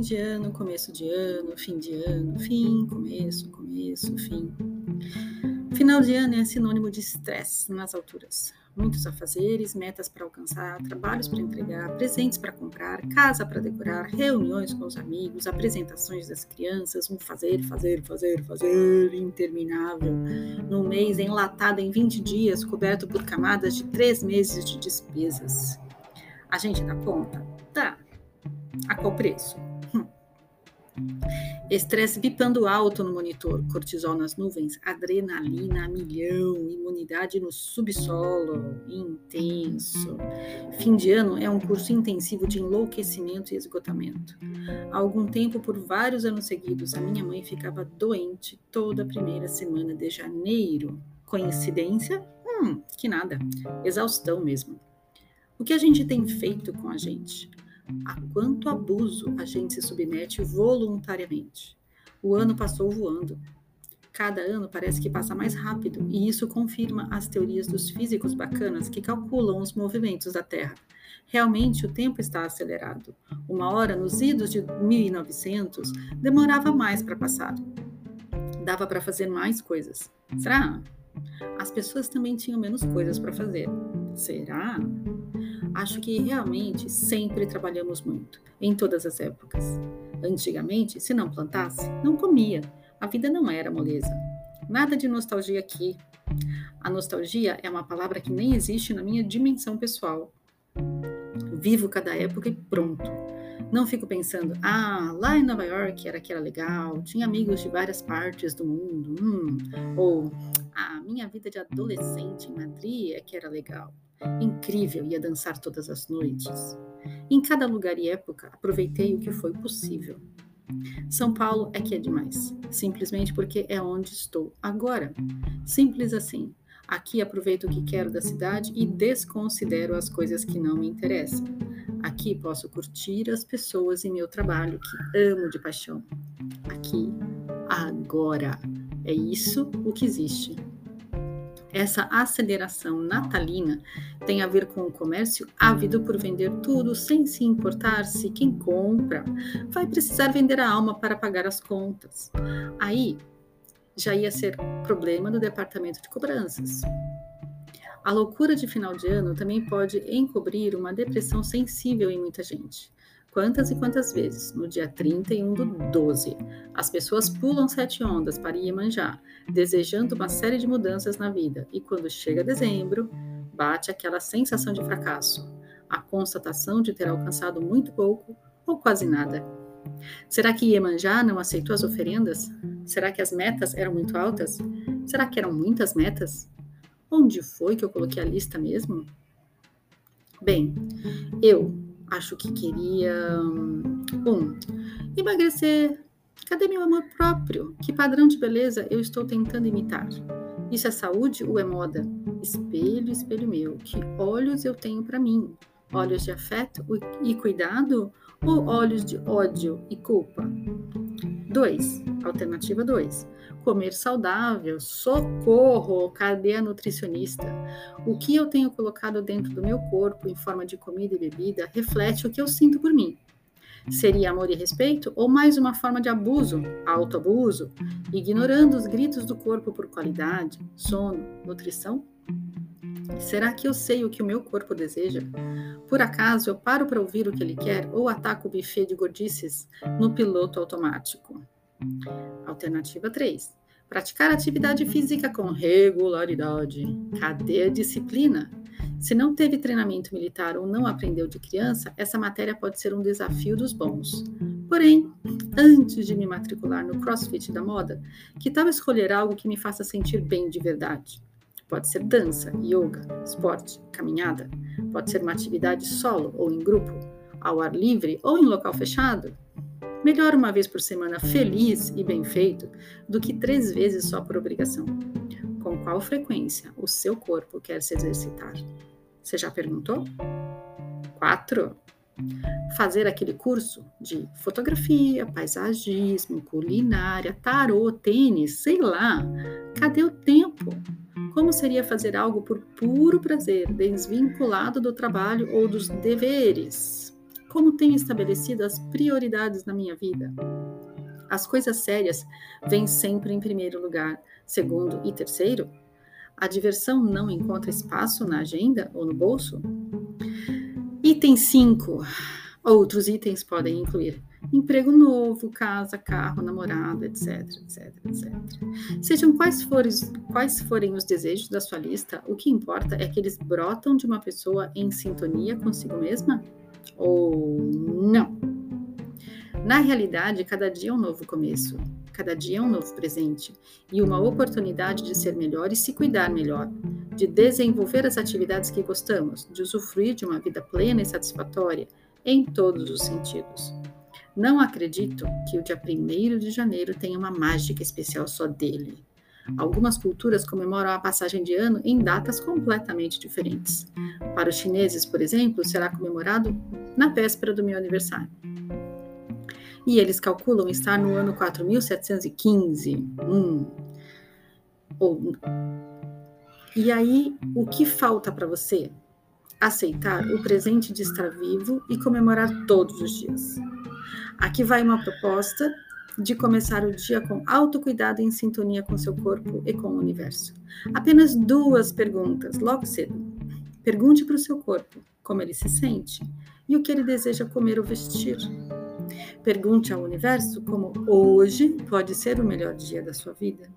Fim de ano, começo de ano, fim de ano, fim, começo, começo, fim. Final de ano é sinônimo de estresse nas alturas. Muitos afazeres, metas para alcançar, trabalhos para entregar, presentes para comprar, casa para decorar, reuniões com os amigos, apresentações das crianças, um fazer, fazer, fazer, fazer interminável. Num mês enlatado em 20 dias, coberto por camadas de três meses de despesas. A gente dá conta? Tá. A qual preço? Estresse bipando alto no monitor, cortisol nas nuvens, adrenalina a milhão, imunidade no subsolo, intenso. Fim de ano é um curso intensivo de enlouquecimento e esgotamento. Há algum tempo, por vários anos seguidos, a minha mãe ficava doente toda a primeira semana de janeiro. Coincidência? Hum, que nada. Exaustão mesmo. O que a gente tem feito com a gente? A quanto abuso a gente se submete voluntariamente. O ano passou voando. Cada ano parece que passa mais rápido, e isso confirma as teorias dos físicos bacanas que calculam os movimentos da Terra. Realmente o tempo está acelerado. Uma hora nos idos de 1900 demorava mais para passar. Dava para fazer mais coisas. Será? As pessoas também tinham menos coisas para fazer. Será? Acho que realmente sempre trabalhamos muito, em todas as épocas. Antigamente, se não plantasse, não comia. A vida não era moleza. Nada de nostalgia aqui. A nostalgia é uma palavra que nem existe na minha dimensão pessoal. Vivo cada época e pronto. Não fico pensando, ah, lá em Nova York era que era legal, tinha amigos de várias partes do mundo, hum, ou a ah, minha vida de adolescente em Madrid é que era legal. Incrível, ia dançar todas as noites. Em cada lugar e época, aproveitei o que foi possível. São Paulo é que é demais, simplesmente porque é onde estou agora. Simples assim. Aqui aproveito o que quero da cidade e desconsidero as coisas que não me interessam. Aqui posso curtir as pessoas e meu trabalho, que amo de paixão. Aqui, agora. É isso o que existe. Essa aceleração natalina tem a ver com o comércio ávido por vender tudo sem se importar se quem compra vai precisar vender a alma para pagar as contas. Aí já ia ser problema do departamento de cobranças. A loucura de final de ano também pode encobrir uma depressão sensível em muita gente. Quantas e quantas vezes, no dia 31 do 12, as pessoas pulam sete ondas para Iemanjá, desejando uma série de mudanças na vida, e quando chega dezembro, bate aquela sensação de fracasso, a constatação de ter alcançado muito pouco ou quase nada. Será que Iemanjá não aceitou as oferendas? Será que as metas eram muito altas? Será que eram muitas metas? Onde foi que eu coloquei a lista mesmo? Bem, eu, acho que queria. Um, emagrecer. Cadê meu amor próprio? Que padrão de beleza eu estou tentando imitar? Isso é saúde ou é moda? Espelho, espelho meu, que olhos eu tenho para mim? Olhos de afeto e cuidado ou olhos de ódio e culpa? 2. Alternativa 2 comer saudável, socorro, cadê a nutricionista? O que eu tenho colocado dentro do meu corpo em forma de comida e bebida reflete o que eu sinto por mim. Seria amor e respeito ou mais uma forma de abuso, autoabuso, ignorando os gritos do corpo por qualidade, sono, nutrição? Será que eu sei o que o meu corpo deseja? Por acaso eu paro para ouvir o que ele quer ou ataco o buffet de gordices no piloto automático? Alternativa 3. Praticar atividade física com regularidade. Cadê a disciplina? Se não teve treinamento militar ou não aprendeu de criança, essa matéria pode ser um desafio dos bons. Porém, antes de me matricular no CrossFit da moda, que tal escolher algo que me faça sentir bem de verdade? Pode ser dança, yoga, esporte, caminhada. Pode ser uma atividade solo ou em grupo, ao ar livre ou em local fechado. Melhor uma vez por semana feliz e bem feito do que três vezes só por obrigação. Com qual frequência o seu corpo quer se exercitar? Você já perguntou? 4. Fazer aquele curso de fotografia, paisagismo, culinária, tarô, tênis, sei lá. Cadê o tempo? Como seria fazer algo por puro prazer, desvinculado do trabalho ou dos deveres? Como tenho estabelecido as prioridades na minha vida? As coisas sérias vêm sempre em primeiro lugar. Segundo e terceiro, a diversão não encontra espaço na agenda ou no bolso? Item 5. Outros itens podem incluir emprego novo, casa, carro, namorada, etc, etc, etc. Sejam quais forem, quais forem os desejos da sua lista, o que importa é que eles brotam de uma pessoa em sintonia consigo mesma ou não. Na realidade, cada dia é um novo começo, cada dia é um novo presente e uma oportunidade de ser melhor e se cuidar melhor, de desenvolver as atividades que gostamos, de usufruir de uma vida plena e satisfatória em todos os sentidos. Não acredito que o dia 1 de janeiro tenha uma mágica especial só dele. Algumas culturas comemoram a passagem de ano em datas completamente diferentes. Para os chineses, por exemplo, será comemorado na véspera do meu aniversário. E eles calculam estar no ano 4715. Hum. E aí, o que falta para você? Aceitar o presente de estar vivo e comemorar todos os dias. Aqui vai uma proposta de começar o dia com autocuidado em sintonia com seu corpo e com o universo. Apenas duas perguntas, logo cedo. Pergunte para o seu corpo como ele se sente e o que ele deseja comer ou vestir. Pergunte ao universo como hoje pode ser o melhor dia da sua vida.